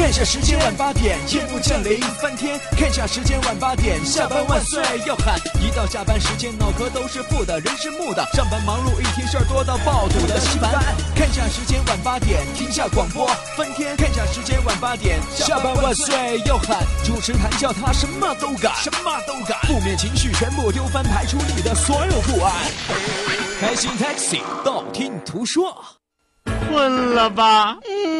看下时间晚八点，夜幕降临翻天。看下时间晚八点，下班万岁要喊。一到下班时间，脑壳都是负的，人是木的。上班忙碌一天，事儿多到爆肚的稀饭。看下时间晚八点，停下广播翻天。看下时间晚八点，下班万岁要喊。主持谈笑他什么都敢，什么都敢。负面情绪全部丢翻，排除你的所有不安。开心 taxi，道听途说。困了吧？嗯。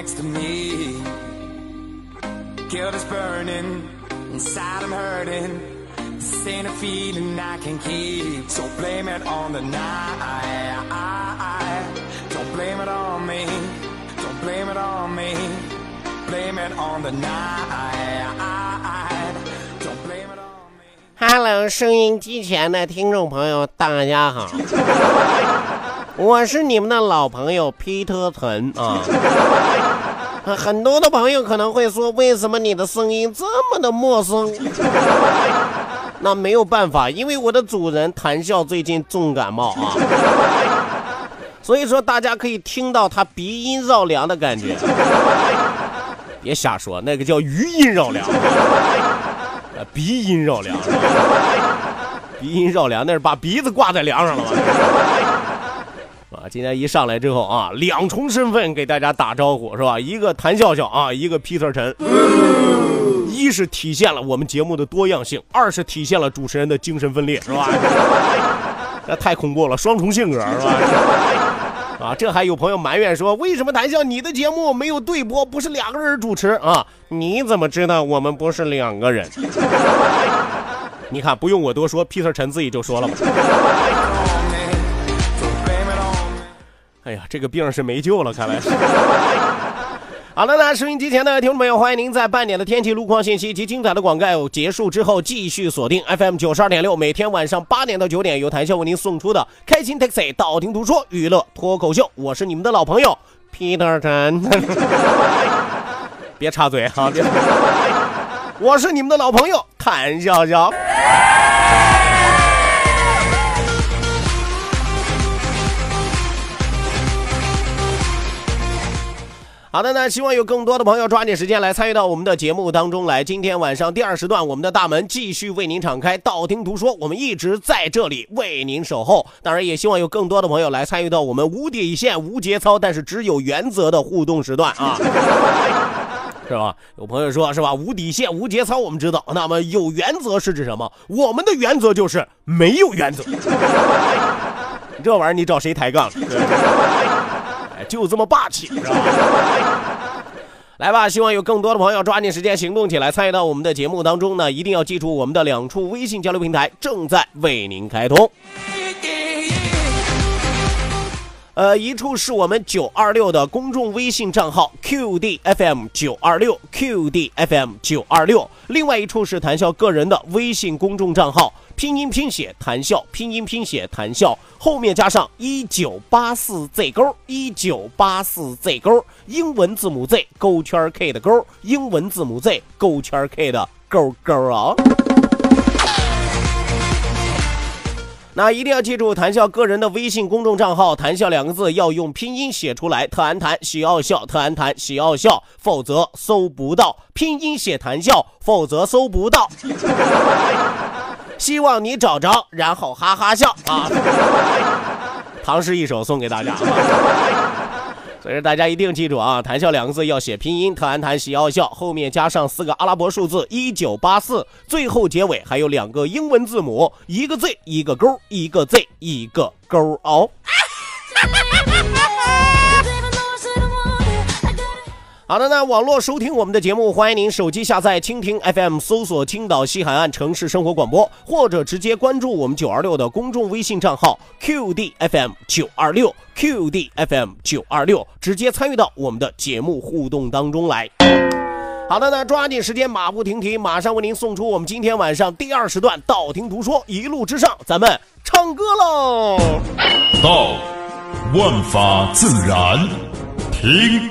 Next to me. Guilt is burning, inside I'm hurting. This ain't a feeling I can keep, so blame it on the night. Don't blame it on me, don't blame it on me. Blame it on the night. Don't blame it on me. Hello，收音机前的听众朋友，大家好，我是你们的老朋友皮特陈啊。很多的朋友可能会说，为什么你的声音这么的陌生？那没有办法，因为我的主人谈笑最近重感冒啊，所以说大家可以听到他鼻音绕梁的感觉。别瞎说，那个叫余音绕梁。鼻音绕梁，鼻音绕梁，那是把鼻子挂在梁上了吧？今天一上来之后啊，两重身份给大家打招呼是吧？一个谭笑笑啊，一个 Peter 陈。一是体现了我们节目的多样性，二是体现了主持人的精神分裂是吧？那太恐怖了，双重性格是吧？啊，这还有朋友埋怨说，为什么谈笑你的节目没有对播，不是两个人主持啊？你怎么知道我们不是两个人？你看，不用我多说，Peter 陈自己就说了嘛。哎呀，这个病是没救了，看来是。好了，那收音机前的听众朋友，欢迎您在半点的天气路况信息及精彩的广告结束之后，继续锁定 FM 九十二点六，每天晚上八点到九点，由谈笑为您送出的开心 Taxi 道听途说娱乐脱口秀，我是你们的老朋友 Peter 陈。别插嘴哈，我是你们的老朋友谭笑笑。好的，那希望有更多的朋友抓紧时间来参与到我们的节目当中来。今天晚上第二时段，我们的大门继续为您敞开，道听途说，我们一直在这里为您守候。当然，也希望有更多的朋友来参与到我们无底线、无节操，但是只有原则的互动时段啊，是吧？有朋友说，是吧？无底线、无节操，我们知道。那么有原则是指什么？我们的原则就是没有原则。这玩意儿你找谁抬杠？对就这么霸气，来吧，希望有更多的朋友抓紧时间行动起来，参与到我们的节目当中呢。一定要记住，我们的两处微信交流平台正在为您开通。呃，一处是我们九二六的公众微信账号 QDFM 九二六 QDFM 九二六，另外一处是谈笑个人的微信公众账号，拼音拼写谈笑，拼音拼写谈笑，后面加上一九八四 Z 勾，一九八四 Z 勾，英文字母 Z 勾圈 K 的勾，英文字母 Z 勾圈 K 的勾勾啊。那一定要记住，谈笑个人的微信公众账号“谈笑”两个字要用拼音写出来，特安谈喜奥笑，特安谈喜奥笑，否则搜不到。拼音写谈笑，否则搜不到。希望你找着，然后哈哈笑啊！唐诗一首送给大家。所以大家一定记住啊，谈笑两个字要写拼音，特安谈喜奥笑，后面加上四个阿拉伯数字一九八四，最后结尾还有两个英文字母，一个 Z 一个勾，一个 Z 一个勾哦。好的，那网络收听我们的节目，欢迎您手机下载蜻蜓 FM，搜索青岛西海岸城市生活广播，或者直接关注我们九二六的公众微信账号 QDFM 九二六 QDFM 九二六，直接参与到我们的节目互动当中来。好的，那抓紧时间，马不停蹄，马上为您送出我们今天晚上第二时段道听途说，一路之上，咱们唱歌喽！道，万法自然；听。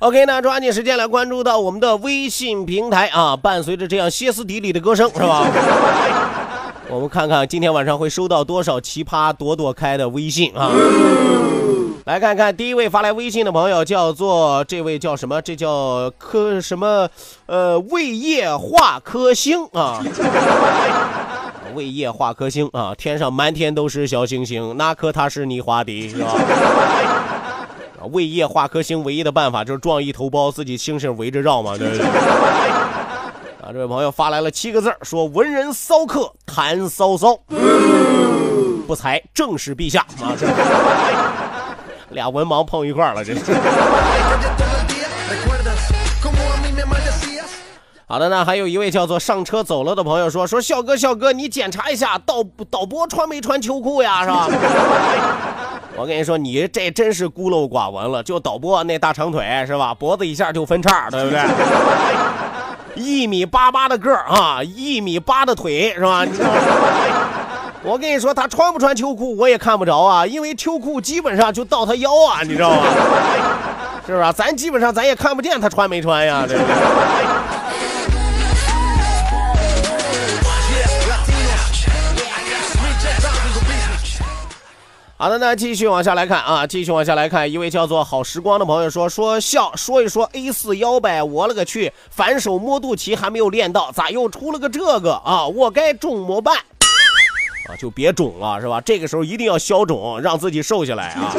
OK，那抓紧时间来关注到我们的微信平台啊！伴随着这样歇斯底里的歌声，是吧？我们看看今天晚上会收到多少奇葩朵朵开的微信啊！来看看第一位发来微信的朋友，叫做这位叫什么？这叫科什么？呃，胃液化颗星啊！胃液化颗星啊！天上满天都是小星星，那可他是你画的，是吧？胃液化颗星唯一的办法就是撞一头包，自己星星围着绕嘛，对不对？啊，这位朋友发来了七个字说：“文人骚客谈骚骚，不才正是陛下啊！”这 俩文盲碰一块了，这是。好的，那还有一位叫做上车走了的朋友说：“说笑哥，笑哥，你检查一下导导播穿没穿秋裤呀？是吧？” 我跟你说，你这真是孤陋寡闻了。就导播那大长腿是吧？脖子一下就分叉，对不对？一米八八的个儿啊，一米八的腿是吧？你知道我跟你说，他穿不穿秋裤我也看不着啊，因为秋裤基本上就到他腰啊，你知道吗？是不是？咱基本上咱也看不见他穿没穿呀，对不对？好的，那继续往下来看啊，继续往下来看，一位叫做好时光的朋友说说笑说一说 A 四腰呗，我勒个去，反手摸肚脐还没有练到，咋又出了个这个啊？我该肿么办？啊，就别肿了是吧？这个时候一定要消肿，让自己瘦下来啊。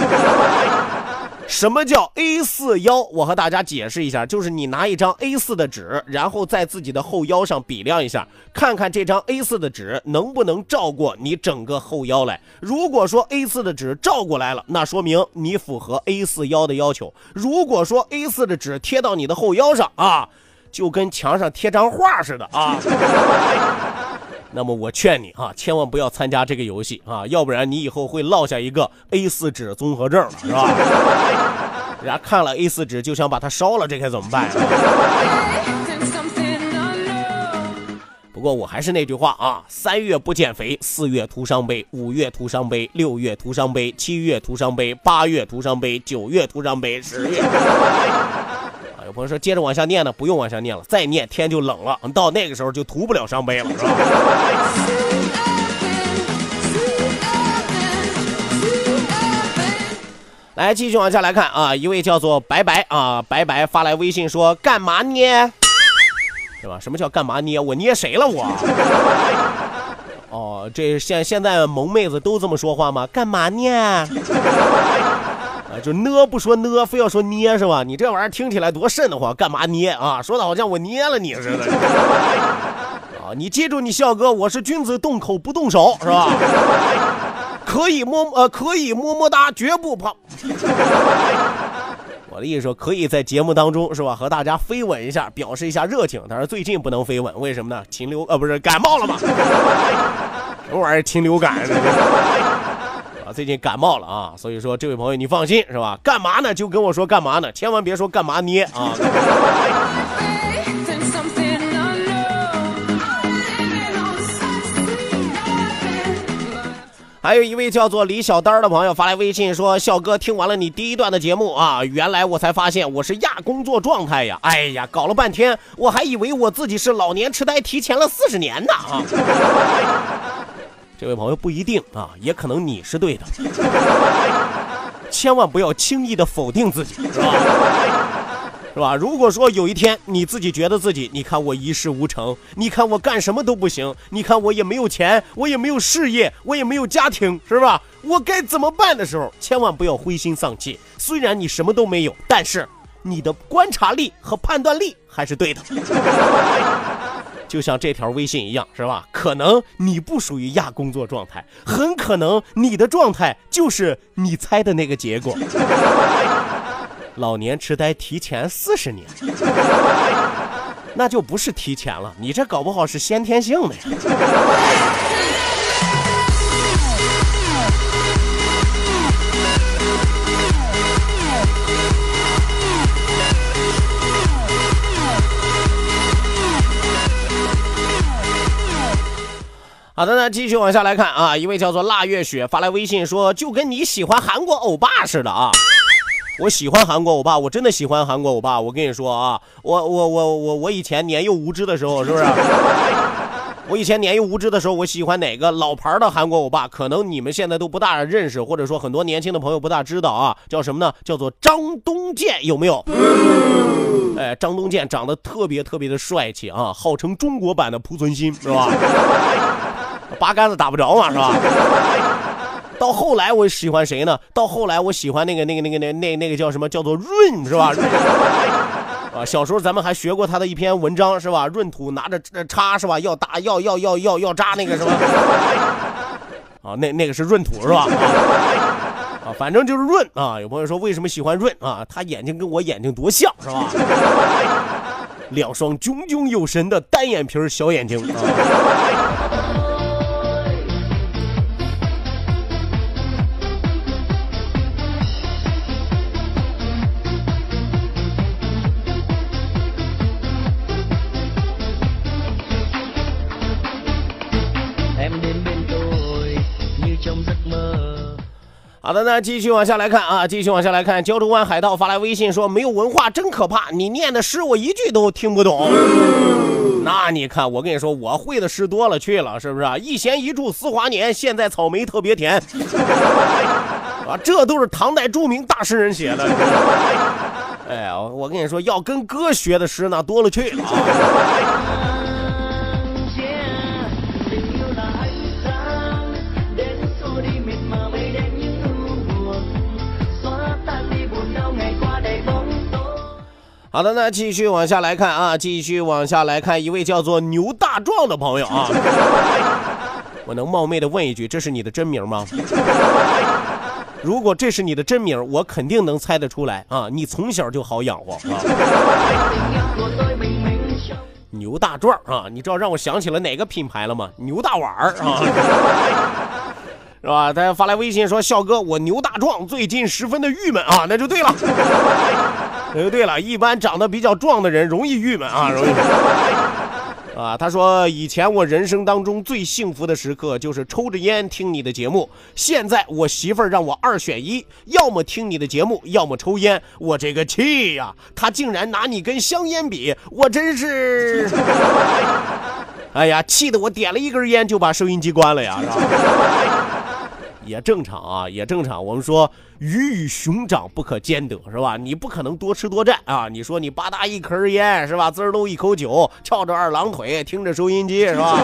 什么叫 A 四腰？我和大家解释一下，就是你拿一张 A 四的纸，然后在自己的后腰上比量一下，看看这张 A 四的纸能不能照过你整个后腰来。如果说 A 四的纸照过来了，那说明你符合 A 四腰的要求。如果说 A 四的纸贴到你的后腰上啊，就跟墙上贴张画似的啊。那么我劝你啊，千万不要参加这个游戏啊，要不然你以后会落下一个 A 四纸综合症，是吧？人家看了 A 四纸就想把它烧了，这该怎么办？不过我还是那句话啊，三月不减肥，四月徒伤悲，五月徒伤悲，六月徒伤悲，七月徒伤悲，八月徒伤悲，九月徒伤悲，十月。有朋友说接着往下念呢，不用往下念了，再念天就冷了，到那个时候就涂不了伤悲了，是吧？来继续往下来看啊，一位叫做白白啊，白白发来微信说干嘛捏？是吧？什么叫干嘛捏？我捏谁了我？哦，这现现在萌妹子都这么说话吗？干嘛捏啊？就呢不说呢，非要说捏是吧？你这玩意儿听起来多瘆得慌，干嘛捏啊？说的好像我捏了你似的。啊，你记住，你笑哥，我是君子动口不动手，是吧？可以摸呃，可以么么哒，绝不跑。我的意思说，可以在节目当中是吧，和大家飞吻一下，表示一下热情。但是最近不能飞吻，为什么呢？禽流呃不是感冒了吗？什么玩意儿禽流感？最近感冒了啊，所以说这位朋友你放心是吧？干嘛呢？就跟我说干嘛呢？千万别说干嘛捏啊！还有一位叫做李小丹的朋友发来微信说：“笑哥，听完了你第一段的节目啊，原来我才发现我是亚工作状态呀！哎呀，搞了半天我还以为我自己是老年痴呆提前了四十年呢啊！” 这位朋友不一定啊，也可能你是对的。千万不要轻易的否定自己，是吧？是吧？如果说有一天你自己觉得自己，你看我一事无成，你看我干什么都不行，你看我也没有钱，我也没有事业，我也没有家庭，是吧？我该怎么办的时候，千万不要灰心丧气。虽然你什么都没有，但是你的观察力和判断力还是对的。就像这条微信一样，是吧？可能你不属于亚工作状态，很可能你的状态就是你猜的那个结果。老年痴呆提前四十年，那就不是提前了，你这搞不好是先天性的呀。好的，那继续往下来看啊，一位叫做腊月雪发来微信说，就跟你喜欢韩国欧巴似的啊。我喜欢韩国欧巴，我真的喜欢韩国欧巴。我跟你说啊，我我我我我以前年幼无知的时候，是不是？我以前年幼无知的时候，我喜欢哪个老牌的韩国欧巴？可能你们现在都不大认识，或者说很多年轻的朋友不大知道啊，叫什么呢？叫做张东健，有没有？哎，张东健长得特别特别的帅气啊，号称中国版的濮存昕，是吧？八竿子打不着嘛，是吧？到后来我喜欢谁呢？到后来我喜欢那个那个那个那那那个叫什么？叫做润是吧？啊，小时候咱们还学过他的一篇文章是吧？闰土拿着叉是吧？要打要要要要要扎那个 是吧？啊，那那个是闰土是吧？啊，反正就是润啊。有朋友说为什么喜欢润啊？他眼睛跟我眼睛多像是吧？两双炯炯有神的单眼皮小眼睛啊。好的，那继续往下来看啊，继续往下来看。胶州湾海盗发来微信说：“没有文化真可怕，你念的诗我一句都听不懂。”那你看，我跟你说，我会的诗多了去了，是不是啊？一弦一柱思华年，现在草莓特别甜。啊，这都是唐代著名大诗人写的。哎呀，我跟你说，要跟哥学的诗那多了去了。好的，那继续往下来看啊，继续往下来看一位叫做牛大壮的朋友啊。我能冒昧的问一句，这是你的真名吗？如果这是你的真名，我肯定能猜得出来啊。你从小就好养活啊。牛大壮啊，你知道让我想起了哪个品牌了吗？牛大碗儿啊，是吧？他发来微信说：“笑哥，我牛大壮最近十分的郁闷啊。”那就对了。哎，对了，一般长得比较壮的人容易郁闷啊，容易。啊，他说以前我人生当中最幸福的时刻就是抽着烟听你的节目，现在我媳妇儿让我二选一，要么听你的节目，要么抽烟，我这个气呀！他竟然拿你跟香烟比，我真是，哎呀，气得我点了一根烟就把收音机关了呀，是吧？也正常啊，也正常。我们说鱼与熊掌不可兼得，是吧？你不可能多吃多占啊。你说你吧嗒一根烟，是吧？滋儿一口酒，翘着二郎腿，听着收音机，是吧？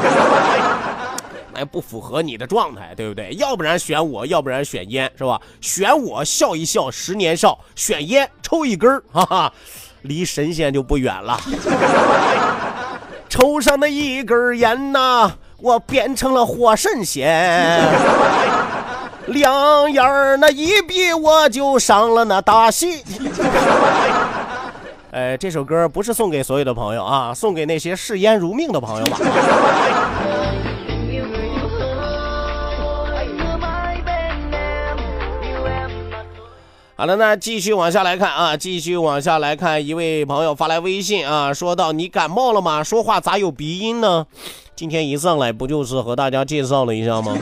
那不符合你的状态，对不对？要不然选我，要不然选烟，是吧？选我笑一笑，十年少；选烟抽一根哈哈，离神仙就不远了。抽上那一根烟呐，我变成了活神仙。两眼儿那一闭，我就上了那大戏。哎，这首歌不是送给所有的朋友啊，送给那些视烟如命的朋友吧。好了，那继续往下来看啊，继续往下来看，一位朋友发来微信啊，说到你感冒了吗？说话咋有鼻音呢？今天一上来不就是和大家介绍了一下吗？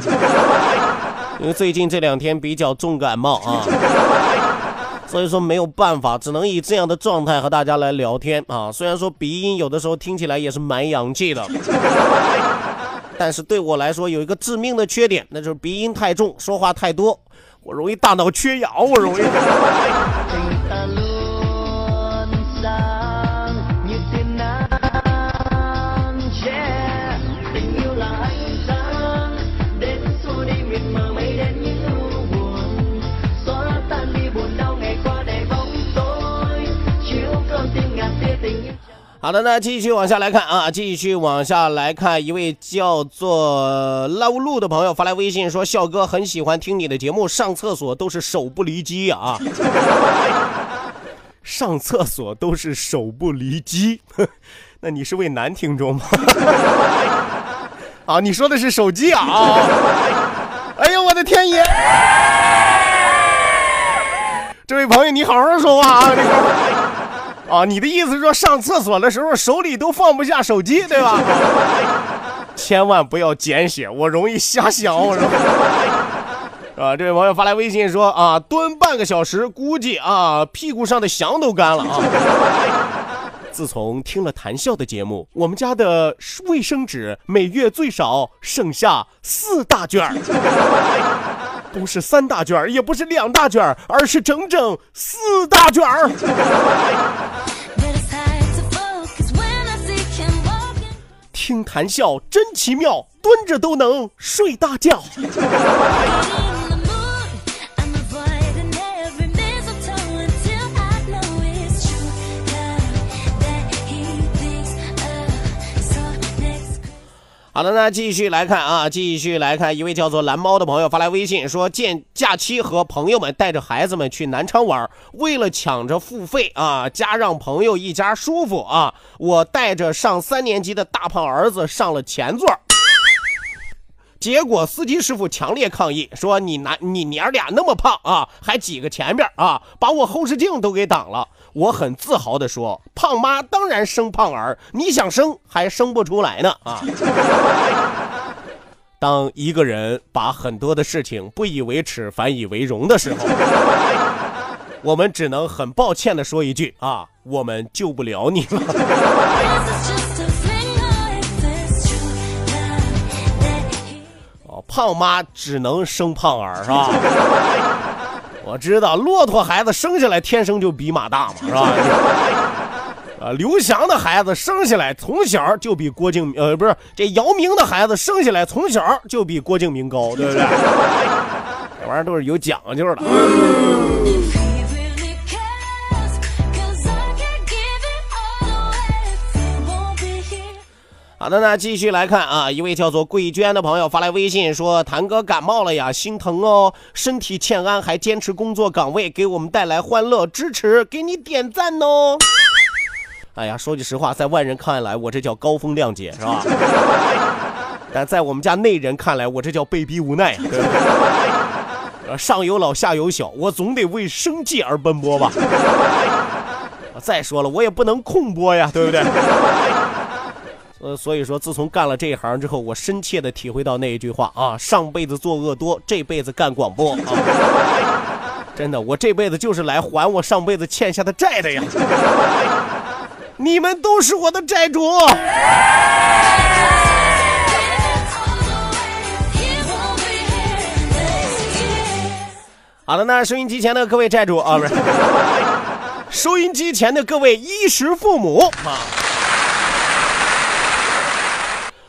因为最近这两天比较重感冒啊，所以说没有办法，只能以这样的状态和大家来聊天啊。虽然说鼻音有的时候听起来也是蛮洋气的，但是对我来说有一个致命的缺点，那就是鼻音太重，说话太多。我容易大脑缺氧，我容易。好的，那继续往下来看啊，继续往下来看，一位叫做 Love 路的朋友发来微信说：“笑哥很喜欢听你的节目，上厕所都是手不离机啊，上厕所都是手不离机，那你是位男听众吗？啊，你说的是手机啊？哎呦，我的天爷！这位朋友，你好好说话啊！啊，你的意思是说上厕所的时候手里都放不下手机，对吧？千万不要简写，我容易瞎想，我容易。啊，这位朋友发来微信说啊，蹲半个小时，估计啊屁股上的翔都干了啊。自从听了谈笑的节目，我们家的卫生纸每月最少剩下四大卷儿。不是三大卷也不是两大卷而是整整四大卷儿。听谈笑真奇妙，蹲着都能睡大觉。好的，那继续来看啊，继续来看，一位叫做蓝猫的朋友发来微信说，见假期和朋友们带着孩子们去南昌玩，为了抢着付费啊，加让朋友一家舒服啊，我带着上三年级的大胖儿子上了前座。结果司机师傅强烈抗议说：“你男你娘俩那么胖啊，还挤个前边啊，把我后视镜都给挡了。”我很自豪地说：“胖妈当然生胖儿，你想生还生不出来呢啊！”当一个人把很多的事情不以为耻反以为荣的时候，我们只能很抱歉地说一句啊：“我们救不了你了。”胖妈只能生胖儿是吧？我知道骆驼孩子生下来天生就比马大嘛是吧？啊，刘翔的孩子生下来从小就比郭敬明呃不是这姚明的孩子生下来从小就比郭敬明高，对不对？这玩意儿都是有讲究的。好的，那继续来看啊，一位叫做桂娟的朋友发来微信说：“谭哥感冒了呀，心疼哦，身体欠安，还坚持工作岗位，给我们带来欢乐，支持，给你点赞哦。”哎呀，说句实话，在外人看来，我这叫高风亮节，是吧？但在我们家内人看来，我这叫被逼无奈，对不对？上有老，下有小，我总得为生计而奔波吧。再说了，我也不能空播呀，对不对？呃，所以说，自从干了这一行之后，我深切的体会到那一句话啊：上辈子作恶多，这辈子干广播啊！真的，我这辈子就是来还我上辈子欠下的债的呀！你们都是我的债主。好了，那收音机前的各位债主啊，不是，收音机前的各位衣食父母啊。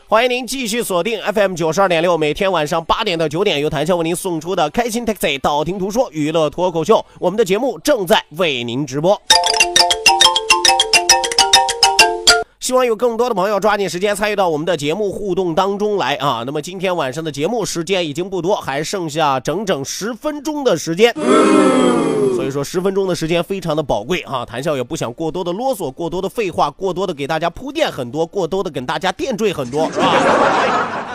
欢迎您继续锁定 FM 九十二点六，每天晚上八点到九点，由谭笑为您送出的开心 Taxi 道听途说娱乐脱口秀，我们的节目正在为您直播。希望有更多的朋友抓紧时间参与到我们的节目互动当中来啊！那么今天晚上的节目时间已经不多，还剩下整整十分钟的时间，所以说十分钟的时间非常的宝贵啊！谈笑也不想过多的啰嗦，过多的废话，过多的给大家铺垫很多，过多的给大家垫缀很多，是吧？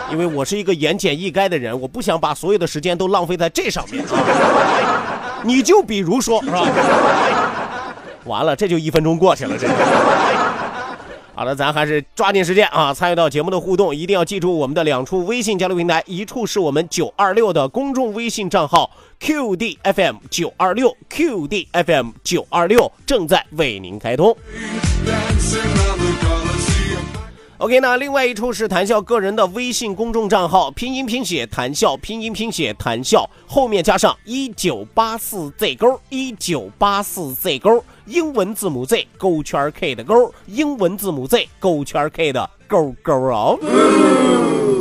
因为我是一个言简意赅的人，我不想把所有的时间都浪费在这上面啊！你就比如说，是吧？完了，这就一分钟过去了，这。好了，咱还是抓紧时间啊，参与到节目的互动，一定要记住我们的两处微信交流平台，一处是我们九二六的公众微信账号 QDFM 九二六 QDFM 九二六正在为您开通。OK，那另外一处是谈笑个人的微信公众账号，拼音拼写谈笑，拼音拼写谈笑，后面加上一九八四 Z 勾，一九八四 Z 勾，英文字母 Z 勾圈 K 的勾，英文字母 Z 勾圈 K 的勾勾哦。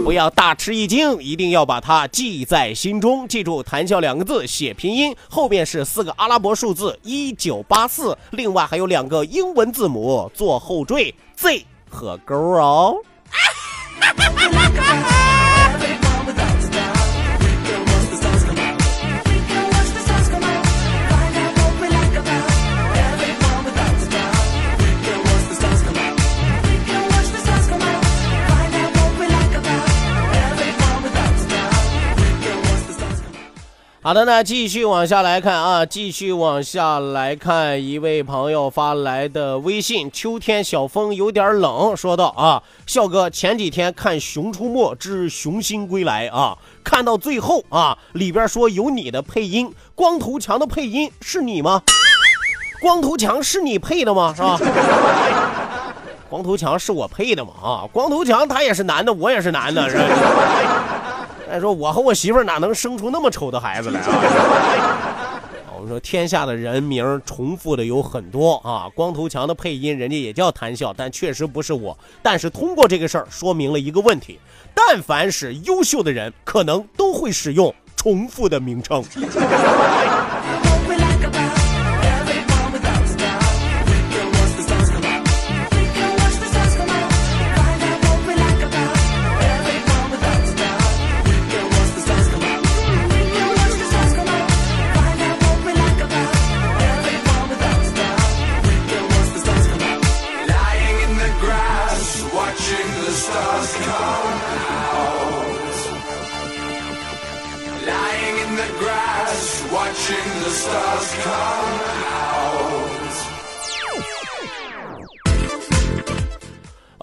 不要大吃一惊，一定要把它记在心中。记住“谈笑”两个字写拼音，后面是四个阿拉伯数字一九八四，另外还有两个英文字母做后缀 Z。和勾哦。好的，那继续往下来看啊，继续往下来看，一位朋友发来的微信：秋天小风有点冷，说道啊，笑哥前几天看《熊出没之熊心归来》啊，看到最后啊，里边说有你的配音，光头强的配音是你吗？光头强是你配的吗？是吧？光头强是我配的吗？啊，光头强他也是男的，我也是男的，是。再说我和我媳妇儿哪能生出那么丑的孩子来啊？我们说天下的人名重复的有很多啊，光头强的配音人家也叫谈笑，但确实不是我。但是通过这个事儿说明了一个问题：但凡是优秀的人，可能都会使用重复的名称。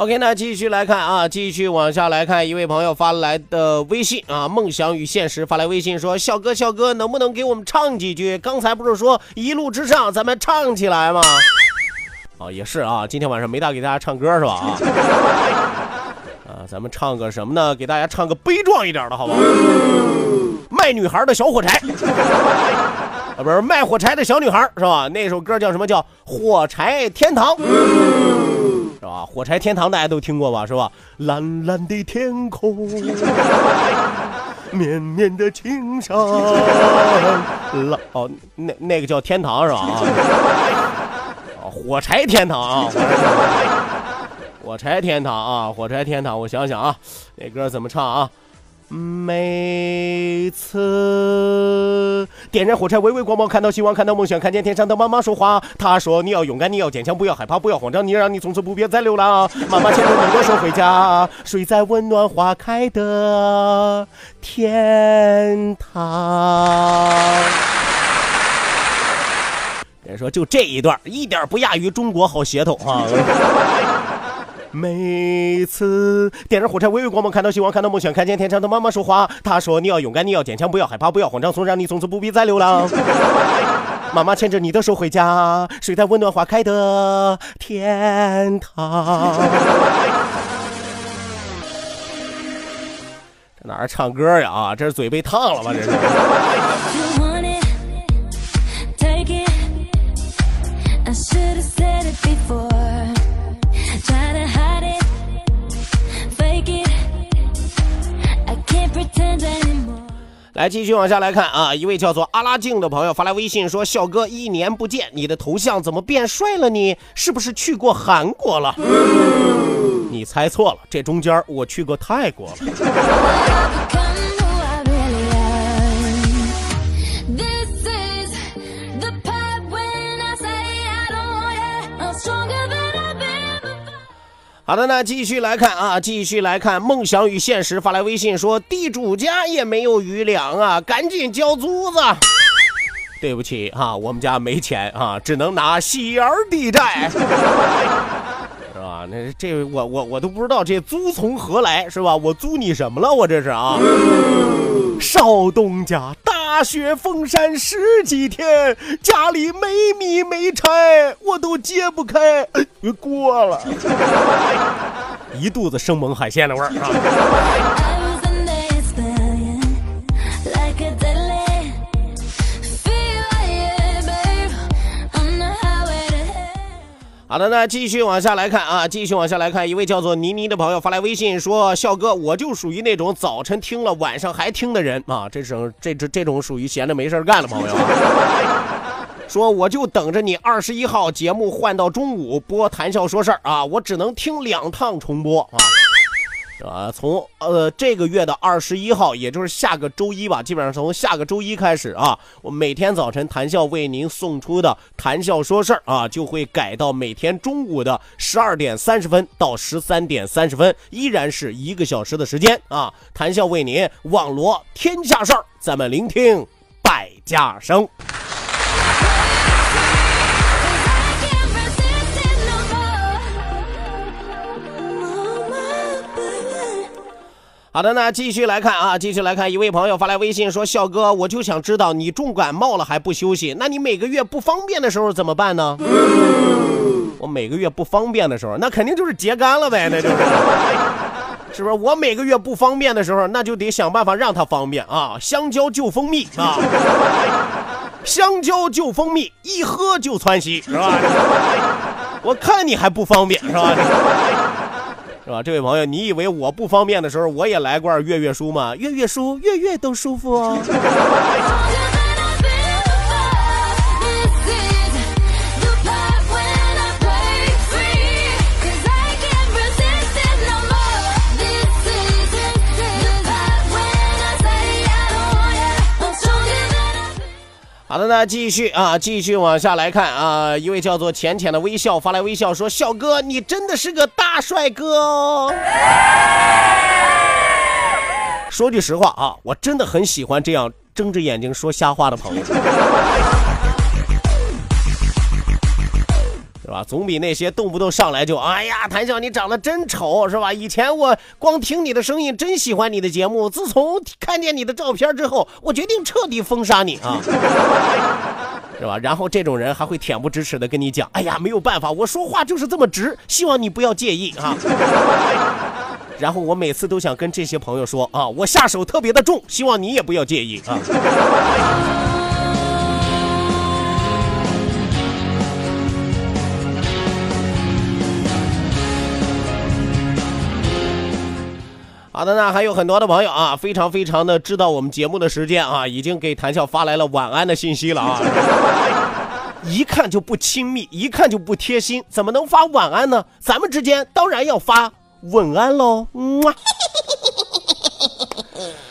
OK，那继续来看啊，继续往下来看，一位朋友发来的微信啊，梦想与现实发来微信说：“笑哥，笑哥，能不能给我们唱几句？刚才不是说一路之上，咱们唱起来吗？” 哦，也是啊，今天晚上没大给大家唱歌是吧？啊，啊，咱们唱个什么呢？给大家唱个悲壮一点的好不好？卖女孩的小火柴 啊，不是卖火柴的小女孩是吧？那首歌叫什么？叫《火柴天堂》。是吧？火柴天堂大家都听过吧？是吧？蓝蓝的天空，绵绵的青山，老哦，那那个叫天堂是吧？啊，火柴天堂啊，火柴天堂啊，火柴天堂，我想想啊，那歌怎么唱啊？每次点燃火柴，微微光芒，看到希望，看到梦想，看见天上的妈妈说话。她说：“你要勇敢，你要坚强，不要害怕，不要慌张，你让你从此不必再流浪。”妈妈牵着你的手回家，睡在温暖花开的天堂。人说就这一段，一点不亚于中国好协同啊。每次点燃火柴，微微光芒，看到希望，看到梦想，看见天上的妈妈说话。她说：“你要勇敢，你要坚强，不要害怕，不要慌张，送让你从此不必再流浪。”妈妈牵着你的手回家，睡在温暖花开的天堂。这哪儿唱歌呀？啊，这是嘴被烫了吧？这是。来继续往下来看啊，一位叫做阿拉静的朋友发来微信说：“笑哥，一年不见，你的头像怎么变帅了呢？是不是去过韩国了？”你猜错了，这中间我去过泰国了。好的，那继续来看啊，继续来看，梦想与现实发来微信说，地主家也没有余粮啊，赶紧交租子。对不起啊，我们家没钱啊，只能拿喜儿抵债，啊？那这我我我都不知道这租从何来，是吧？我租你什么了？我这是啊，少东家。大雪封山十几天，家里没米没柴，我都揭不开。过了，一肚子生猛海鲜的味儿啊。好的，那继续往下来看啊，继续往下来看，一位叫做倪妮的朋友发来微信说：“笑哥，我就属于那种早晨听了晚上还听的人啊，这种这这这种属于闲着没事干的朋友。”说我就等着你二十一号节目换到中午播谈笑说事儿啊，我只能听两趟重播啊。啊，从呃这个月的二十一号，也就是下个周一吧，基本上从下个周一开始啊，我每天早晨谈笑为您送出的谈笑说事儿啊，就会改到每天中午的十二点三十分到十三点三十分，依然是一个小时的时间啊。谈笑为您网罗天下事儿，咱们聆听百家声。好的，那继续来看啊，继续来看，一位朋友发来微信说：“笑哥，我就想知道你重感冒了还不休息，那你每个月不方便的时候怎么办呢？”我每个月不方便的时候，那肯定就是节干了呗，那就是，是不是？我每个月不方便的时候，那就得想办法让它方便啊！香蕉就蜂蜜啊，香蕉就蜂蜜，一喝就窜稀，是吧？我看你还不方便，是吧？是吧？这位朋友，你以为我不方便的时候，我也来罐月月舒吗？月月舒，月月都舒服哦。好的，那继续啊，继续往下来看啊，一位叫做浅浅的微笑发来微笑说：“笑哥，你真的是个大帅哥哦。”说句实话啊，我真的很喜欢这样睁着眼睛说瞎话的朋友。是吧？总比那些动不动上来就哎呀，谭笑你长得真丑，是吧？以前我光听你的声音，真喜欢你的节目，自从看见你的照片之后，我决定彻底封杀你啊，是吧？然后这种人还会恬不知耻的跟你讲，哎呀，没有办法，我说话就是这么直，希望你不要介意啊。然后我每次都想跟这些朋友说啊，我下手特别的重，希望你也不要介意啊。好的，那还有很多的朋友啊，非常非常的知道我们节目的时间啊，已经给谭笑发来了晚安的信息了啊。一看就不亲密，一看就不贴心，怎么能发晚安呢？咱们之间当然要发晚安喽。嗯啊。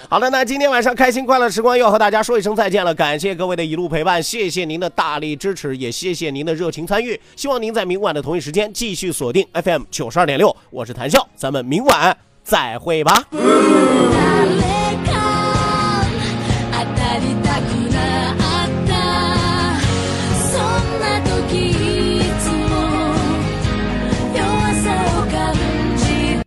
好的，那今天晚上开心快乐时光要和大家说一声再见了，感谢各位的一路陪伴，谢谢您的大力支持，也谢谢您的热情参与。希望您在明晚的同一时间继续锁定 FM 九十二点六，我是谭笑，咱们明晚再会吧。